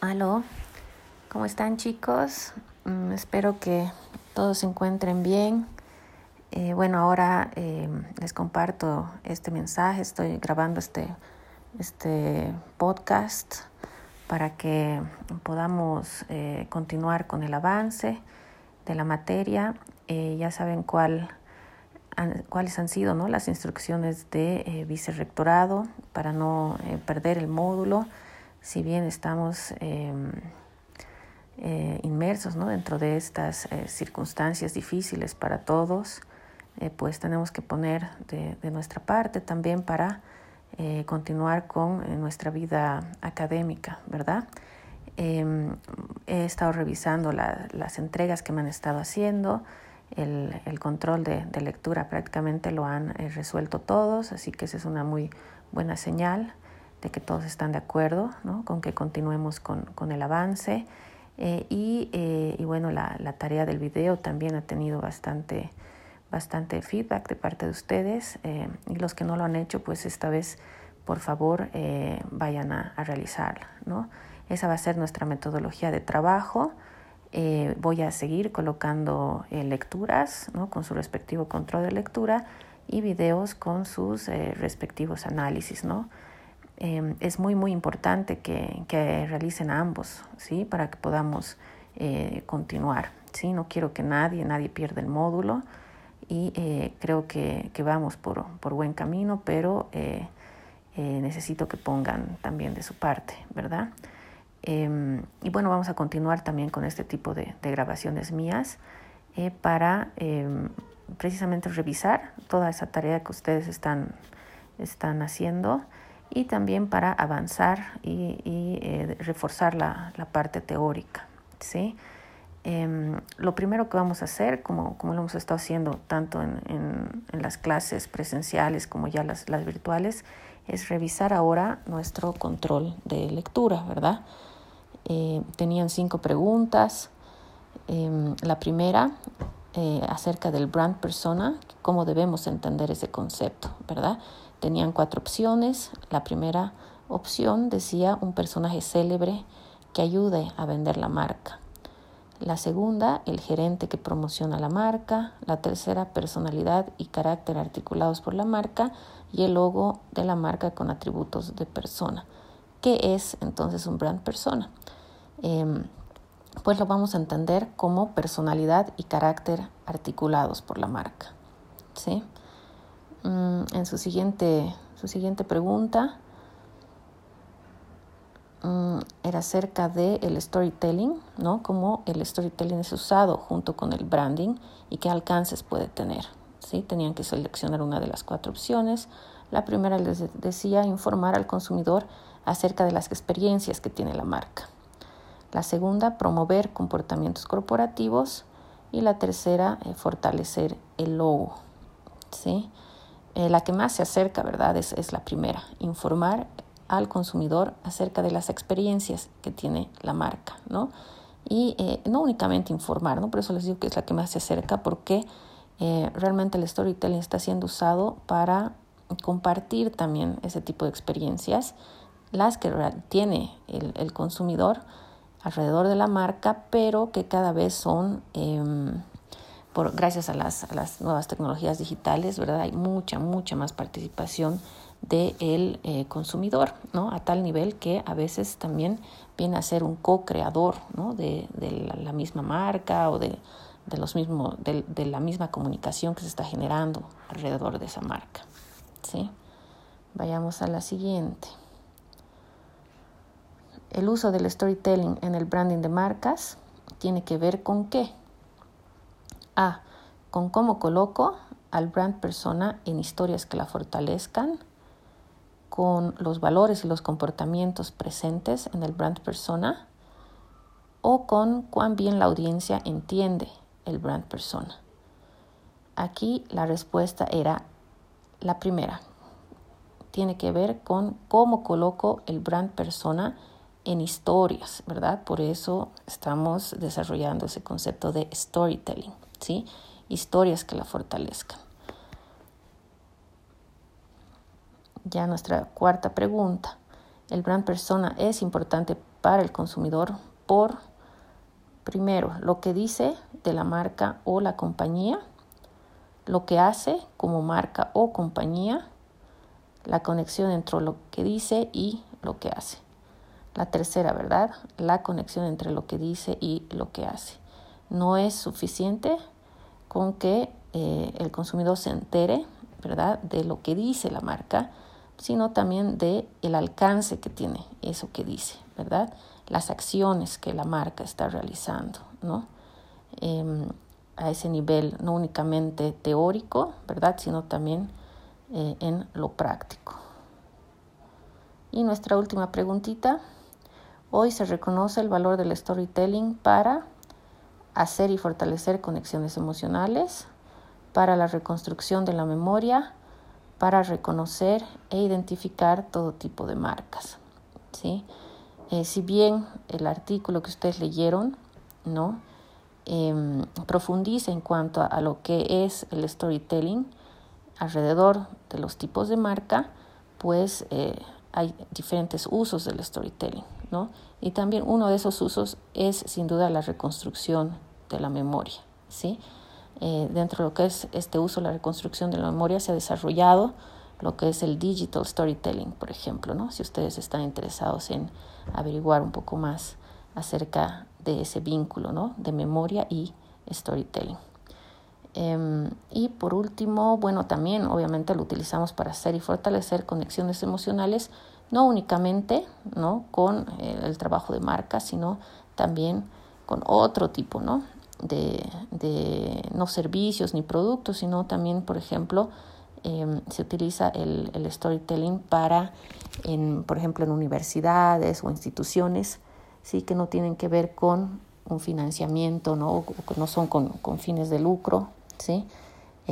Aló, ¿cómo están chicos? Mm, espero que todos se encuentren bien. Eh, bueno, ahora eh, les comparto este mensaje, estoy grabando este, este podcast para que podamos eh, continuar con el avance de la materia. ya saben cuál, cuáles han sido ¿no? las instrucciones de vicerrectorado para no perder el módulo si bien estamos em, eh, inmersos ¿no? dentro de estas eh, circunstancias difíciles para todos, eh, pues tenemos que poner de, nuestra parte también para continuar con nuestra vida académica, ¿verdad? Em, he estado revisando las entregas que me han estado haciendo, el, control de, de, lectura prácticamente lo han resuelto todos, así que esa es una muy buena señal de que todos están de acuerdo ¿no? con que continuemos con, con el avance. Eh, y, eh, y, bueno, la, la, tarea del video también ha tenido bastante, bastante feedback de parte de ustedes. Eh, y los que no lo han hecho, pues esta vez, por favor, vayan a, a, realizarla. ¿no? Esa va a ser nuestra metodología de trabajo. voy a seguir colocando lecturas ¿no? con su respectivo control de lectura y videos con sus respectivos análisis. ¿no? Em, es muy, muy importante que, que, realicen ambos, ¿sí? Para que podamos eh, continuar, ¿sí? No quiero que nadie, nadie pierda el módulo y eh, creo que, que, vamos por, por, buen camino, pero eh, necesito que pongan también de su parte, ¿verdad? Em, y bueno, vamos a continuar también con este tipo de, de grabaciones mías para em, precisamente revisar toda esa tarea que ustedes están, están haciendo y también para avanzar y, eh, reforzar la, parte teórica. ¿sí? Em, lo primero que vamos a hacer, como, como lo hemos estado haciendo tanto en, en, las clases presenciales como ya las, las, virtuales, es revisar ahora nuestro control de lectura, ¿verdad? Eh, tenían cinco preguntas. Em, la primera, eh, acerca del brand persona, cómo debemos entender ese concepto, ¿verdad? Tenían cuatro opciones. La primera opción decía un personaje célebre que ayude a vender la marca. La segunda, el gerente que promociona la marca. La tercera, personalidad y carácter articulados por la marca. Y el logo de la marca con atributos de persona. ¿Qué es entonces un brand persona? Em, pues lo vamos a entender como personalidad y carácter articulados por la marca. ¿sí? Mm, en su siguiente, su siguiente pregunta mm, era acerca del el storytelling, ¿no? Cómo el storytelling es usado junto con el branding y qué alcances puede tener. ¿sí? Tenían que seleccionar una de las cuatro opciones. La primera les decía informar al consumidor acerca de las experiencias que tiene la marca. La segunda, promover comportamientos corporativos. Y la tercera, eh, fortalecer el logo. ¿sí? Eh, la que más se acerca, ¿verdad? Es, es, la primera, informar al consumidor acerca de las experiencias que tiene la marca, ¿no? Y eh, no únicamente informar, ¿no? Por eso les digo que es la que más se acerca, porque eh, realmente el storytelling está siendo usado para compartir también ese tipo de experiencias, las que tiene el, el consumidor alrededor de la marca, pero que cada vez son em, por, gracias a las, a las nuevas tecnologías digitales, ¿verdad? Hay mucha, mucha más participación del eh, consumidor, ¿no? A tal nivel que a veces también viene a ser un co-creador, ¿no? De, de la, misma marca o de, de los mismos, de, de, la misma comunicación que se está generando alrededor de esa marca, ¿sí? Vayamos a la siguiente. El uso del storytelling en el branding de marcas tiene que ver con qué? A. Con cómo coloco al brand persona en historias que la fortalezcan, con los valores y los comportamientos presentes en el brand persona, o con cuán bien la audiencia entiende el brand persona. Aquí la respuesta era la primera. Tiene que ver con cómo coloco el brand persona en historias, ¿verdad? Por eso estamos desarrollando ese concepto de storytelling. ¿Sí? Historias que la fortalezcan. Ya nuestra cuarta pregunta. el brand persona es importante para el consumidor por, primero, lo que dice de la marca o la compañía, lo que hace como marca o compañía, la conexión entre lo que dice y lo que hace. La tercera, ¿verdad? La conexión entre lo que dice y lo que hace. No es suficiente con que eh, el consumidor se entere, ¿verdad?, de lo que dice la marca, sino también de el alcance que tiene eso que dice, ¿verdad? Las acciones que la marca está realizando, ¿no? Em, a ese nivel, no únicamente teórico, ¿verdad?, sino también eh, en lo práctico. Y nuestra última preguntita. Hoy se reconoce el valor del storytelling para hacer y fortalecer conexiones emocionales, para la reconstrucción de la memoria, para reconocer e identificar todo tipo de marcas. ¿sí? Eh, si bien el artículo que ustedes leyeron ¿no? Em, profundiza en cuanto a, lo que es el storytelling alrededor de los tipos de marca, pues eh, hay diferentes usos del storytelling. ¿no? Y también uno de esos usos es sin duda la reconstrucción de la memoria. ¿sí? Eh, dentro de lo que es este uso, la reconstrucción de la memoria, se ha desarrollado lo que es el digital storytelling, por ejemplo, ¿no? si ustedes están interesados en averiguar un poco más acerca de ese vínculo ¿no? de memoria y storytelling. Em, y por último, bueno, también obviamente lo utilizamos para hacer y fortalecer conexiones emocionales, no únicamente ¿no? con el trabajo de marca, sino también con otro tipo ¿no? De, no servicios ni productos, sino también, por ejemplo, em, se utiliza el, el, storytelling para, en, por ejemplo, en universidades o instituciones, sí que no tienen que ver con un financiamiento, no, o no son con, con fines de lucro, ¿sí?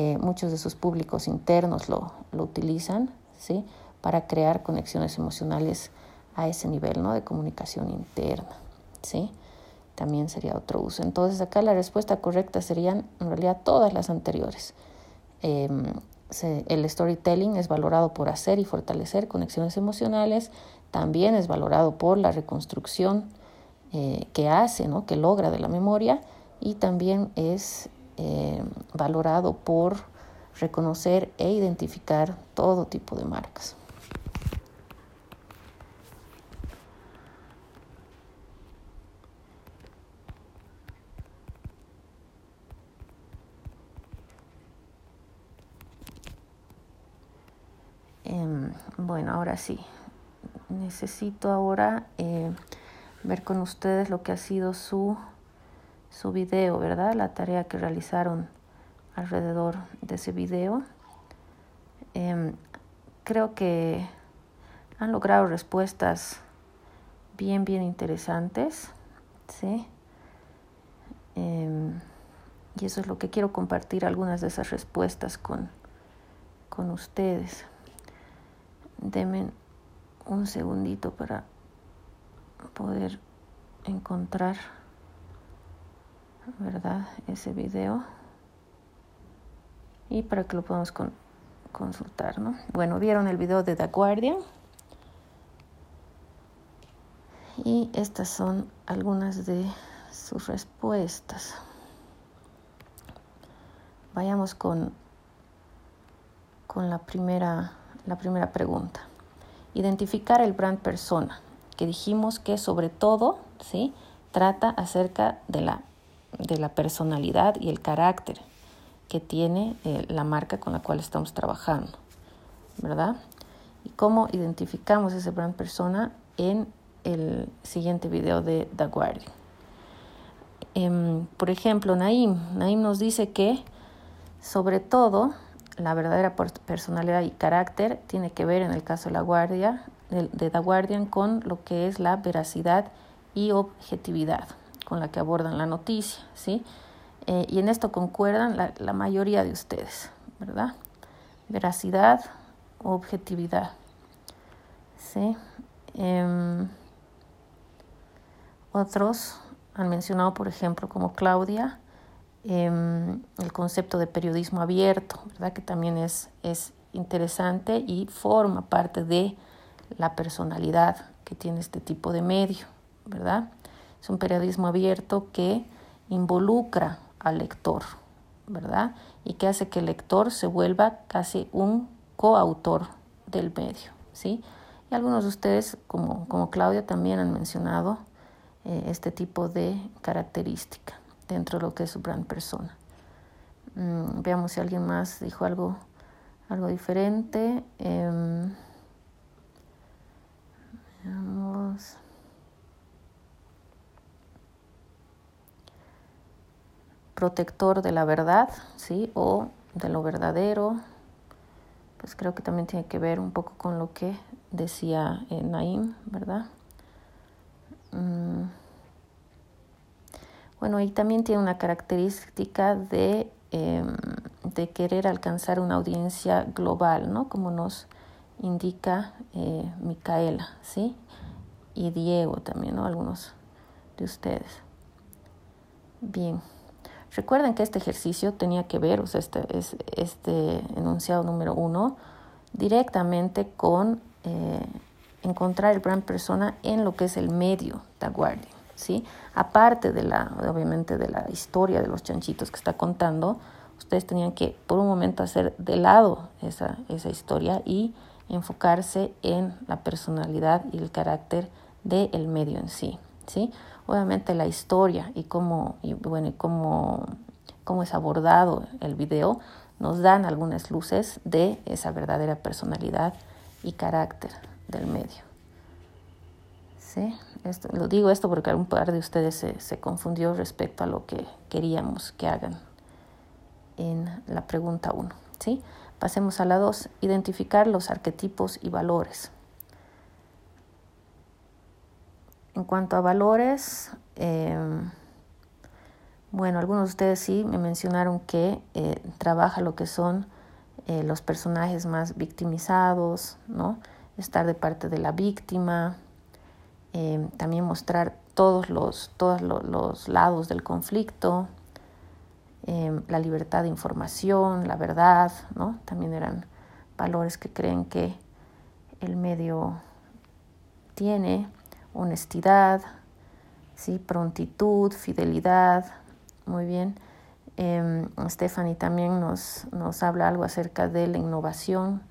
Eh, muchos de sus públicos internos lo, lo utilizan ¿sí? para crear conexiones emocionales a ese nivel ¿no? de comunicación interna. ¿sí? También sería otro uso. Entonces acá la respuesta correcta serían en realidad todas las anteriores. Em, el storytelling es valorado por hacer y fortalecer conexiones emocionales, también es valorado por la reconstrucción eh, que hace, ¿no? que logra de la memoria y también es eh, valorado por reconocer e identificar todo tipo de marcas. Em, bueno, ahora sí, necesito ahora eh, ver con ustedes lo que ha sido su su video, ¿verdad? La tarea que realizaron alrededor de ese video. Em, creo que han logrado respuestas bien, bien interesantes, ¿sí? Em, y eso es lo que quiero compartir, algunas de esas respuestas con, con ustedes. Denme un segundito para poder encontrar ¿verdad? Ese video. Y para que lo podamos consultar, ¿no? Bueno, vieron el video de The Guardian. Y estas son algunas de sus respuestas. Vayamos con, con la, primera, la primera pregunta. Identificar el brand persona, que dijimos que sobre todo ¿sí? trata acerca de la de la personalidad y el carácter que tiene eh, la marca con la cual estamos trabajando, ¿verdad? Y cómo identificamos ese brand persona en el siguiente video de The Guardian. Em, por ejemplo, Naim. Naim nos dice que, sobre todo, la verdadera personalidad y carácter tiene que ver, en el caso de la Guardia, de, The Guardian, con lo que es la veracidad y objetividad con la que abordan la noticia, ¿sí? Eh, y en esto concuerdan la, la, mayoría de ustedes, ¿verdad? Veracidad, objetividad, ¿sí? Eh, otros han mencionado, por ejemplo, como Claudia, eh, el concepto de periodismo abierto, ¿verdad? Que también es, es interesante y forma parte de la personalidad que tiene este tipo de medio, ¿verdad? Es un periodismo abierto que involucra al lector, ¿verdad? Y que hace que el lector se vuelva casi un coautor del medio, ¿sí? Y algunos de ustedes, como, como Claudia, también han mencionado eh, este tipo de característica dentro de lo que es su gran persona. Mm, veamos si alguien más dijo algo, algo diferente. Em, veamos. Protector de la verdad, ¿sí? O de lo verdadero. Pues creo que también tiene que ver un poco con lo que decía eh, Naim, ¿verdad? Mm. Bueno, y también tiene una característica de, em, de querer alcanzar una audiencia global, ¿no? Como nos indica eh, Micaela, ¿sí? Y Diego también, ¿no? Algunos de ustedes. Bien. Recuerden que este ejercicio tenía que ver, o sea, este, este enunciado número uno, directamente con eh, encontrar el brand persona en lo que es el medio de guardia, ¿sí? Aparte de la, obviamente, de la historia de los chanchitos que está contando, ustedes tenían que por un momento hacer de lado esa, esa historia y enfocarse en la personalidad y el carácter del medio en sí, ¿sí? Obviamente la historia y cómo, y bueno, y cómo, cómo es abordado el video nos dan algunas luces de esa verdadera personalidad y carácter del medio. ¿Sí? Esto, lo digo esto porque algún par de ustedes se, se confundió respecto a lo que queríamos que hagan en la pregunta 1. ¿sí? Pasemos a la 2, identificar los arquetipos y valores. En cuanto a valores, eh, bueno, algunos de ustedes sí me mencionaron que eh, trabaja lo que son eh, los personajes más victimizados, ¿no? estar de parte de la víctima, eh, también mostrar todos los, todos los, lados del conflicto, la libertad de información, la verdad, ¿no? también eran valores que creen que el medio tiene, honestidad, ¿sí? prontitud, fidelidad, muy bien. Eh, Stephanie también nos, nos habla algo acerca de la innovación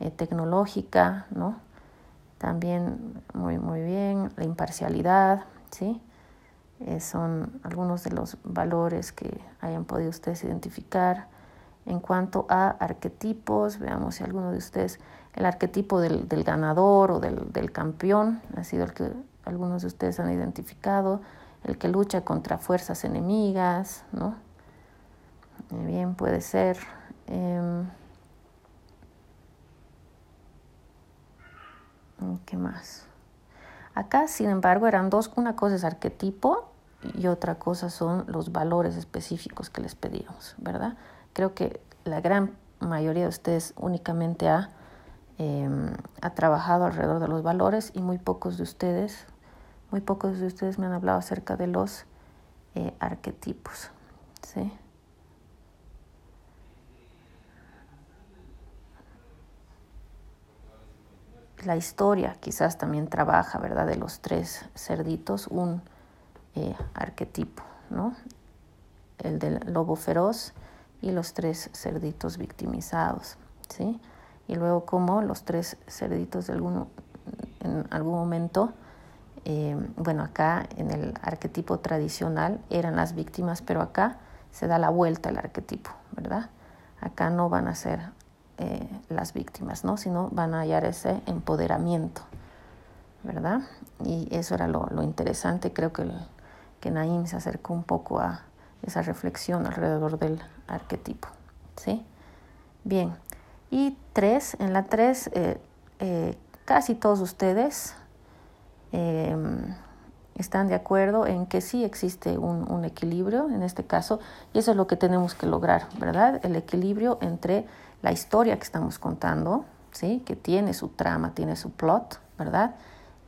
eh, tecnológica, ¿no? También muy, muy bien, la imparcialidad, ¿sí? Eh, son algunos de los valores que hayan podido ustedes identificar. En cuanto a arquetipos, veamos si alguno de ustedes, el arquetipo del, del ganador o del, del, campeón ha sido el que algunos de ustedes han identificado, el que lucha contra fuerzas enemigas, ¿no? Bien, puede ser. Em, ¿Qué más? Acá, sin embargo, eran dos. Una cosa es arquetipo y otra cosa son los valores específicos que les pedíamos, ¿verdad? Creo que la gran mayoría de ustedes únicamente ha, em, ha trabajado alrededor de los valores y muy pocos de ustedes, muy pocos de ustedes me han hablado acerca de los eh, arquetipos, ¿sí? La historia quizás también trabaja, ¿verdad? De los tres cerditos, un eh, arquetipo, ¿no? El del lobo feroz y los tres cerditos victimizados, ¿sí? Y luego como los tres cerditos de algún, en algún momento, eh, bueno, acá en el arquetipo tradicional eran las víctimas, pero acá se da la vuelta el arquetipo, ¿verdad? Acá no van a ser eh, las víctimas, ¿no? sino van a hallar ese empoderamiento, ¿verdad? Y eso era lo, lo interesante, creo que, que Naim se acercó un poco a esa reflexión alrededor del arquetipo, ¿sí? Bien, y tres, en la tres, eh, eh, casi todos ustedes em, están de acuerdo en que sí existe un, un, equilibrio en este caso, y eso es lo que tenemos que lograr, ¿verdad? El equilibrio entre la historia que estamos contando, ¿sí? que tiene su trama, tiene su plot, ¿verdad?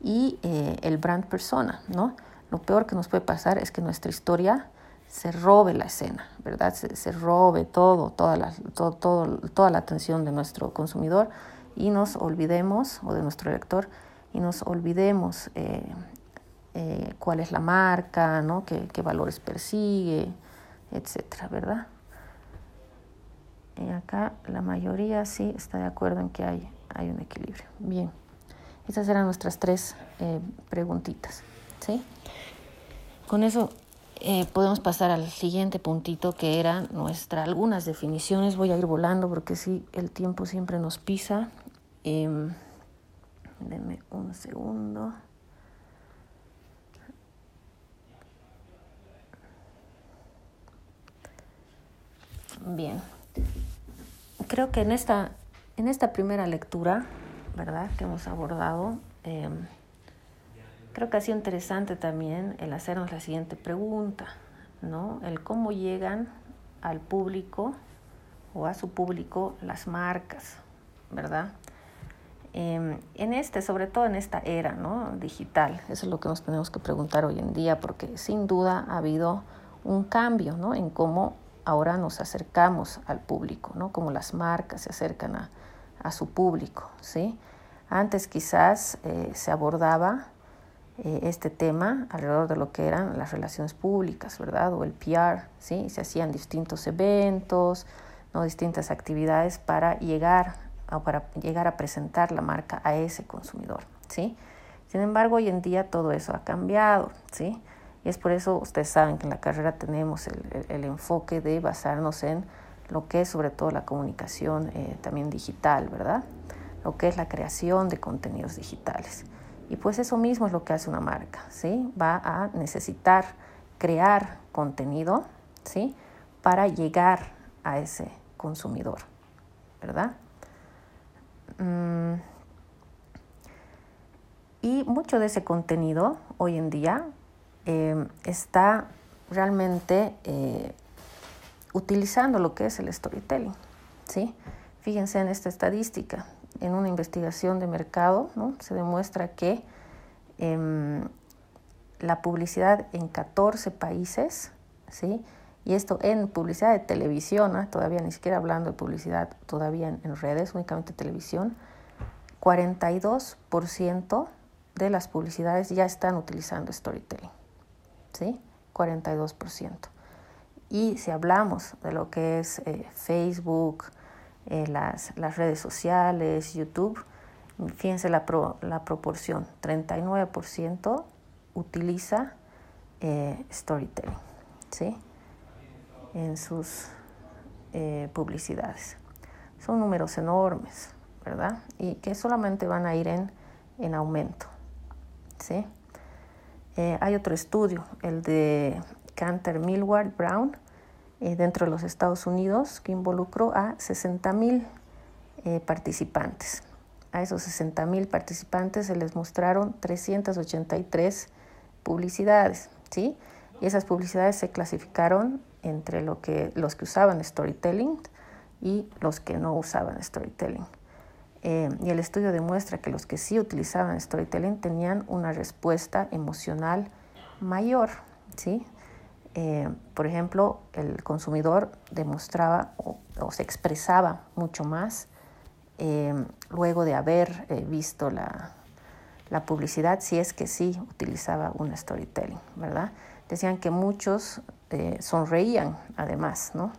Y eh, el brand persona, ¿no? Lo peor que nos puede pasar es que nuestra historia se robe la escena, ¿verdad? Se, robe todo, toda la, todo, toda la atención de nuestro consumidor y nos olvidemos, o de nuestro lector, y nos olvidemos eh, eh, cuál es la marca, ¿no? qué valores persigue, etcétera, ¿verdad? Y acá la mayoría sí está de acuerdo en que hay, hay un equilibrio. Bien, esas eran nuestras tres eh, preguntitas. ¿sí? Con eso eh, podemos pasar al siguiente puntito que eran nuestras algunas definiciones. Voy a ir volando porque sí, el tiempo siempre nos pisa. Eh, denme un segundo. Bien, creo que en esta, en esta primera lectura, ¿verdad?, que hemos abordado, eh, creo que ha sido interesante también el hacernos la siguiente pregunta, ¿no? El cómo llegan al público o a su público las marcas, ¿verdad? Eh, en este, sobre todo en esta era ¿no? digital, eso es lo que nos tenemos que preguntar hoy en día, porque sin duda ha habido un cambio ¿no? en cómo ahora nos acercamos al público, ¿no? Como las marcas se acercan a, a su público, ¿sí? Antes quizás eh, se abordaba eh, este tema alrededor de lo que eran las relaciones públicas, ¿verdad? O el PR, ¿sí? Se hacían distintos eventos, ¿no? distintas actividades para llegar, o para llegar a presentar la marca a ese consumidor, ¿sí? Sin embargo, hoy en día todo eso ha cambiado, ¿sí? Y es por eso ustedes saben que en la carrera tenemos el, el, enfoque de basarnos en lo que es sobre todo la comunicación eh, también digital, ¿verdad? Lo que es la creación de contenidos digitales. Y pues eso mismo es lo que hace una marca, ¿sí? Va a necesitar crear contenido, ¿sí? Para llegar a ese consumidor, ¿verdad? Mm. Y mucho de ese contenido hoy en día eh, está realmente eh, utilizando lo que es el storytelling. ¿sí? Fíjense en esta estadística. En una investigación de mercado ¿no? se demuestra que eh, la publicidad en 14 países, ¿sí? y esto en publicidad de televisión, todavía ni siquiera hablando de publicidad todavía en, en redes, únicamente televisión, 42% de las publicidades ya están utilizando storytelling. ¿Sí? 42%. Y si hablamos de lo que es eh, Facebook, eh, las, las, redes sociales, YouTube, fíjense la, pro, la proporción, 39% utiliza eh, storytelling ¿sí? en sus publicidades. Son números enormes, ¿verdad? Y que solamente van a ir en, en aumento. ¿sí? Eh, hay otro estudio, el de Canter Millward Brown, eh, dentro de los Estados Unidos, que involucró a 60 mil eh, participantes. A esos 60 mil participantes se les mostraron 383 publicidades, ¿sí? Y esas publicidades se clasificaron entre lo que, los que usaban storytelling y los que no usaban storytelling. Eh, y el estudio demuestra que los que sí utilizaban storytelling tenían una respuesta emocional mayor. ¿sí? Eh, por ejemplo, el consumidor demostraba o, o se expresaba mucho más eh, luego de haber eh, visto la, la, publicidad, si es que sí utilizaba un storytelling, ¿verdad? Decían que muchos eh, sonreían además, ¿no?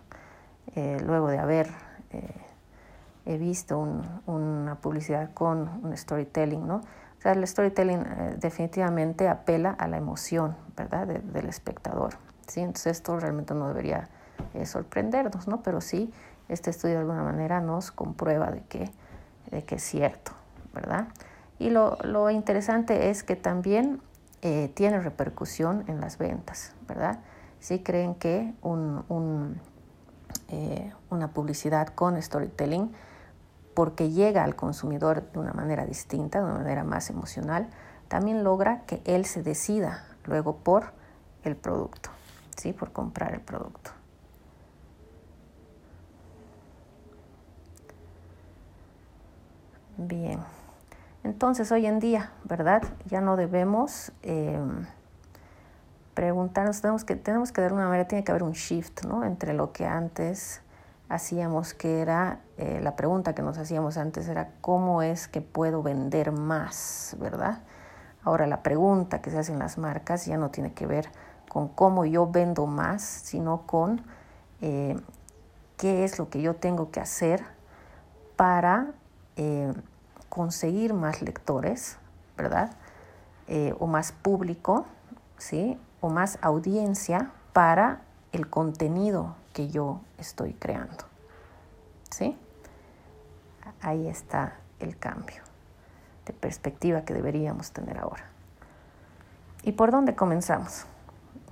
luego de haber he visto un, una publicidad con un storytelling, ¿no? O sea, el storytelling eh, definitivamente apela a la emoción, ¿verdad?, de, del espectador, ¿sí? Entonces esto realmente no debería eh, sorprendernos, ¿no? Pero sí, este estudio de alguna manera nos comprueba de que, de que es cierto, ¿verdad? Y lo, lo interesante es que también eh, tiene repercusión en las ventas, ¿verdad? Si creen que un, un, una publicidad con storytelling porque llega al consumidor de una manera distinta, de una manera más emocional, también logra que él se decida luego por el producto, ¿sí? por comprar el producto. Bien, entonces hoy en día, ¿verdad? Ya no debemos eh, preguntarnos, tenemos que, tenemos que de alguna manera, tiene que haber un shift, ¿no? Entre lo que antes hacíamos que era, eh, la pregunta que nos hacíamos antes era cómo es que puedo vender más, ¿verdad? Ahora la pregunta que se hacen las marcas ya no tiene que ver con cómo yo vendo más, sino con eh, qué es lo que yo tengo que hacer para eh, conseguir más lectores, ¿verdad? o más público, ¿sí? O más audiencia para el contenido que yo estoy creando. ¿Sí? Ahí está el cambio de perspectiva que deberíamos tener ahora. ¿Y por dónde comenzamos?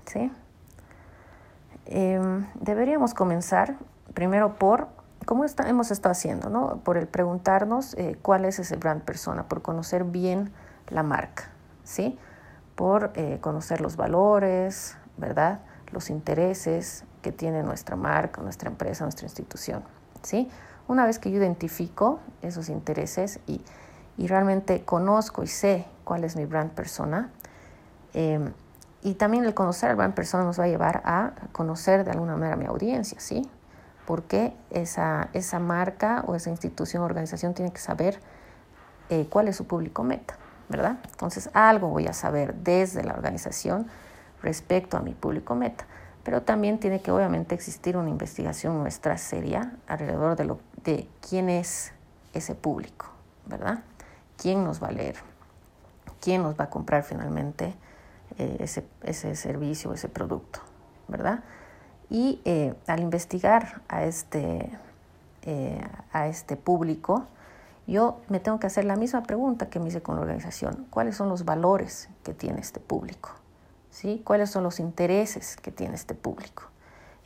¿Sí? Em, deberíamos comenzar primero por, como hemos estado haciendo, ¿no? por el preguntarnos eh, cuál es ese brand persona, por conocer bien la marca, ¿sí? por eh, conocer los valores, ¿verdad? los intereses que tiene nuestra marca, nuestra empresa, nuestra institución. ¿sí? Una vez que yo identifico esos intereses y, y realmente conozco y sé cuál es mi brand persona, em, y también el conocer al brand persona nos va a llevar a conocer de alguna manera mi audiencia, ¿sí? Porque esa, esa marca o esa institución o organización tiene que saber eh, cuál es su público meta, ¿verdad? Entonces algo voy a saber desde la organización respecto a mi público meta. Pero también tiene que obviamente existir una investigación nuestra seria alrededor de, lo, de quién es ese público, ¿verdad? ¿Quién nos va a leer? ¿Quién nos va a comprar finalmente eh, ese, ese servicio, ese producto, ¿verdad? Y eh, al investigar a este, eh, a este público, yo me tengo que hacer la misma pregunta que me hice con la organización. ¿Cuáles son los valores que tiene este público? ¿Sí? cuáles son los intereses que tiene este público.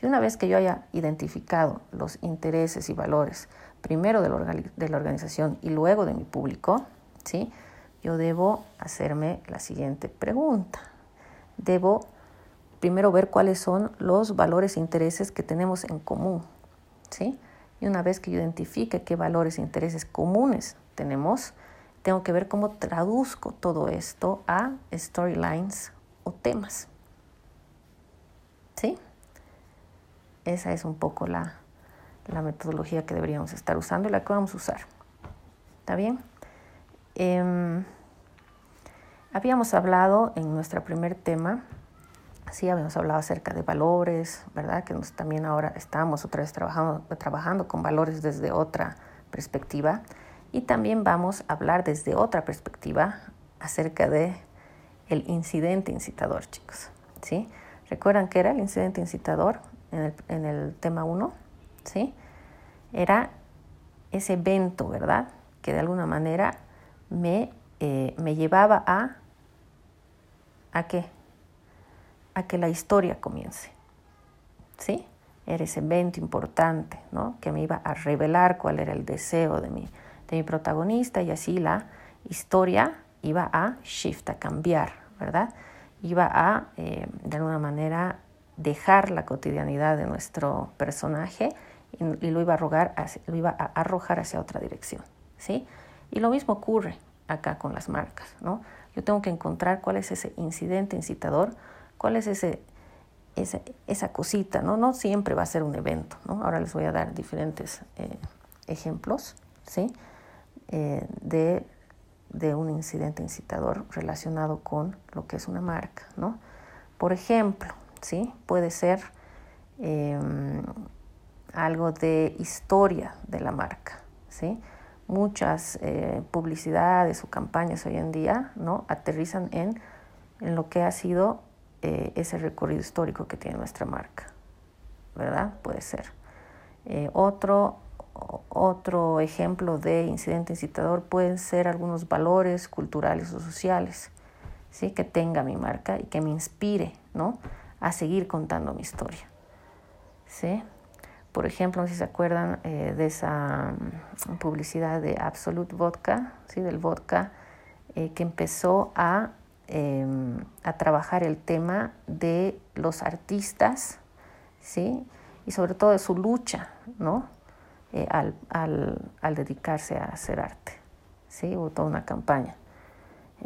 Y una vez que yo haya identificado los intereses y valores, primero de la, organización y luego de mi público, ¿sí? yo debo hacerme la siguiente pregunta. Debo primero ver cuáles son los valores e intereses que tenemos en común. ¿sí? Y una vez que yo identifique qué valores e intereses comunes tenemos, tengo que ver cómo traduzco todo esto a storylines temas. ¿Sí? Esa es un poco la, metodología que deberíamos estar usando y la que vamos a usar. ¿Está bien? Em, habíamos hablado en nuestro primer tema, sí, habíamos hablado acerca de valores, ¿verdad? Que nos, también ahora estamos otra vez trabajando, trabajando con valores desde otra perspectiva. Y también vamos a hablar desde otra perspectiva acerca de el incidente incitador, chicos. ¿sí? ¿Recuerdan qué era el incidente incitador en el, en el tema 1? ¿sí? Era ese evento, ¿verdad? Que de alguna manera me, eh, me llevaba a... ¿A qué? A que la historia comience. ¿Sí? Era ese evento importante, ¿no? Que me iba a revelar cuál era el deseo de mi, de mi protagonista y así la historia iba a shift, a cambiar, ¿verdad? Iba a, eh, de alguna manera, dejar la cotidianidad de nuestro personaje y, lo, iba a rogar lo iba a arrojar hacia otra dirección, ¿sí? Y lo mismo ocurre acá con las marcas, ¿no? Yo tengo que encontrar cuál es ese incidente incitador, cuál es ese, esa, esa cosita, ¿no? No siempre va a ser un evento, ¿no? Ahora les voy a dar diferentes eh, ejemplos, ¿sí? Eh, de de un incidente incitador relacionado con lo que es una marca, ¿no? Por ejemplo, ¿sí? Puede ser em, algo de historia de la marca, ¿sí? Muchas eh, publicidades o campañas hoy en día, ¿no? Aterrizan en, en lo que ha sido eh, ese recorrido histórico que tiene nuestra marca, ¿verdad? Puede ser. Eh, otro otro ejemplo de incidente incitador pueden ser algunos valores culturales o sociales ¿sí? que tenga mi marca y que me inspire ¿no? a seguir contando mi historia. ¿sí? Por ejemplo, si se acuerdan eh, de esa mm, publicidad de Absolute Vodka, ¿sí? del vodka, eh, que empezó a, em, a trabajar el tema de los artistas ¿sí? y sobre todo de su lucha, ¿no? Eh, al, al, al, dedicarse a hacer arte. ¿sí? Hubo toda una campaña.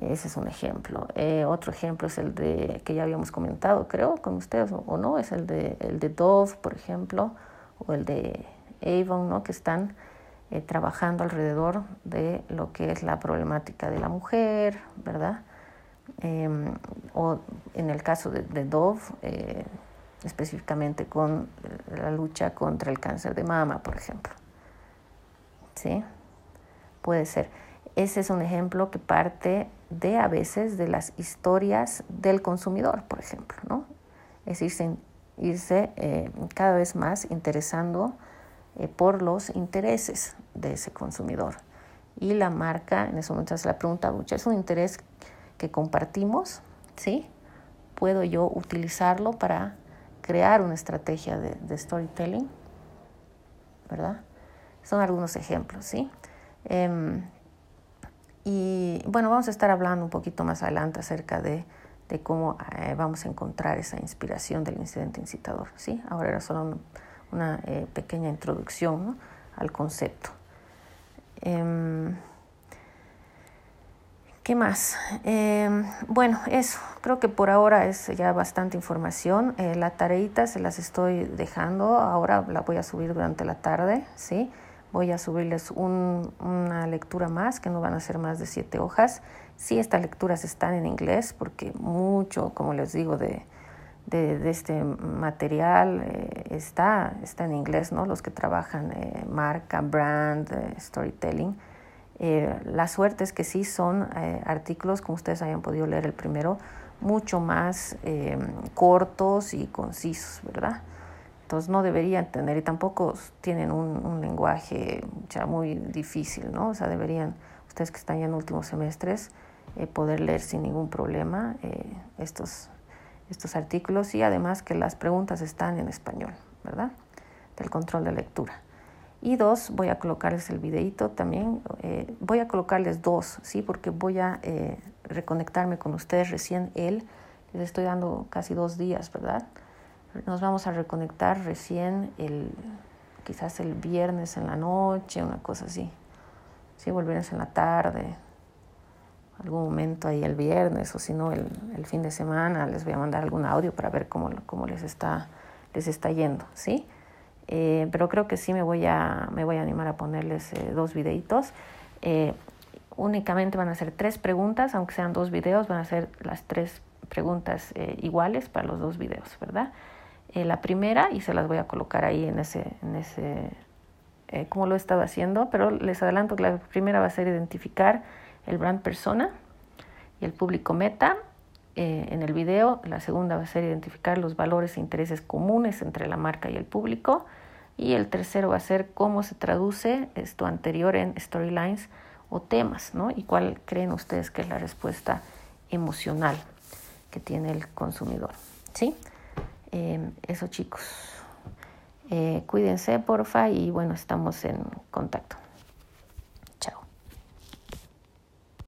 Ese es un ejemplo. Eh, otro ejemplo es el de que ya habíamos comentado, creo, con ustedes, o, no, es el de, el de Dove, por ejemplo, o el de Avon, ¿no? que están eh, trabajando alrededor de lo que es la problemática de la mujer, ¿verdad? Em, o en el caso de, de Dove, eh, específicamente con la lucha contra el cáncer de mama, por ejemplo. ¿Sí? Puede ser. Ese es un ejemplo que parte de a veces de las historias del consumidor, por ejemplo, ¿no? Es irse, irse eh, cada vez más interesando eh, por los intereses de ese consumidor. Y la marca, en ese momento hace la pregunta, ¿es un interés que compartimos? ¿Sí? ¿Puedo yo utilizarlo para crear una estrategia de, storytelling? ¿Verdad? Son algunos ejemplos, ¿sí? Em, y bueno, vamos a estar hablando un poquito más adelante acerca de, de cómo eh, vamos a encontrar esa inspiración del incidente incitador, ¿sí? Ahora era solo una eh, pequeña introducción al concepto. ¿Qué más? Em, bueno, eso, creo que por ahora es ya bastante información. Eh, la tareita se las estoy dejando, ahora la voy a subir durante la tarde, ¿sí? Voy a subirles una lectura más, que no van a ser más de siete hojas. Sí, estas lecturas están en inglés, porque mucho, como les digo, de, de, este material eh, está, está en inglés, ¿no? Los que trabajan eh, marca, brand, eh, la suerte es que sí son artículos, como ustedes hayan podido leer el primero, mucho más cortos y concisos, ¿verdad? Entonces no deberían tener, y tampoco tienen un, lenguaje ya muy difícil, ¿no? O sea, deberían, ustedes que están ya en últimos semestres, poder leer sin ningún problema estos estos artículos y además que las preguntas están en español, ¿verdad? Del control de lectura. Y dos, voy a colocarles el videito también. Eh, voy a colocarles dos, ¿sí? Porque voy a eh, reconectarme con ustedes recién él. Les estoy dando casi dos días, ¿verdad? Nos vamos a reconectar recién el, quizás el viernes en la noche, una cosa así. Sí, volvemos en la tarde, algún momento ahí el viernes o si no el, el, fin de semana les voy a mandar algún audio para ver cómo, cómo les, está, les está yendo, ¿sí? Eh, pero creo que sí me voy a, me voy a animar a ponerles eh, dos videitos. Eh, únicamente van a ser tres preguntas, aunque sean dos videos, van a ser las tres preguntas iguales para los dos videos, ¿verdad? la primera, y se las voy a colocar ahí en ese, en ese como lo he estado haciendo, pero les adelanto que la primera va a ser identificar el brand persona y el público meta. Eh, en el video, la segunda va a ser identificar los valores e intereses comunes entre la marca y el público. Y el tercero va a ser cómo se traduce esto anterior en storylines o temas, ¿no? Y cuál creen ustedes que es la respuesta emocional que tiene el consumidor, ¿sí? Eh, eso chicos. Eh, cuídense, porfa, y bueno, estamos en contacto.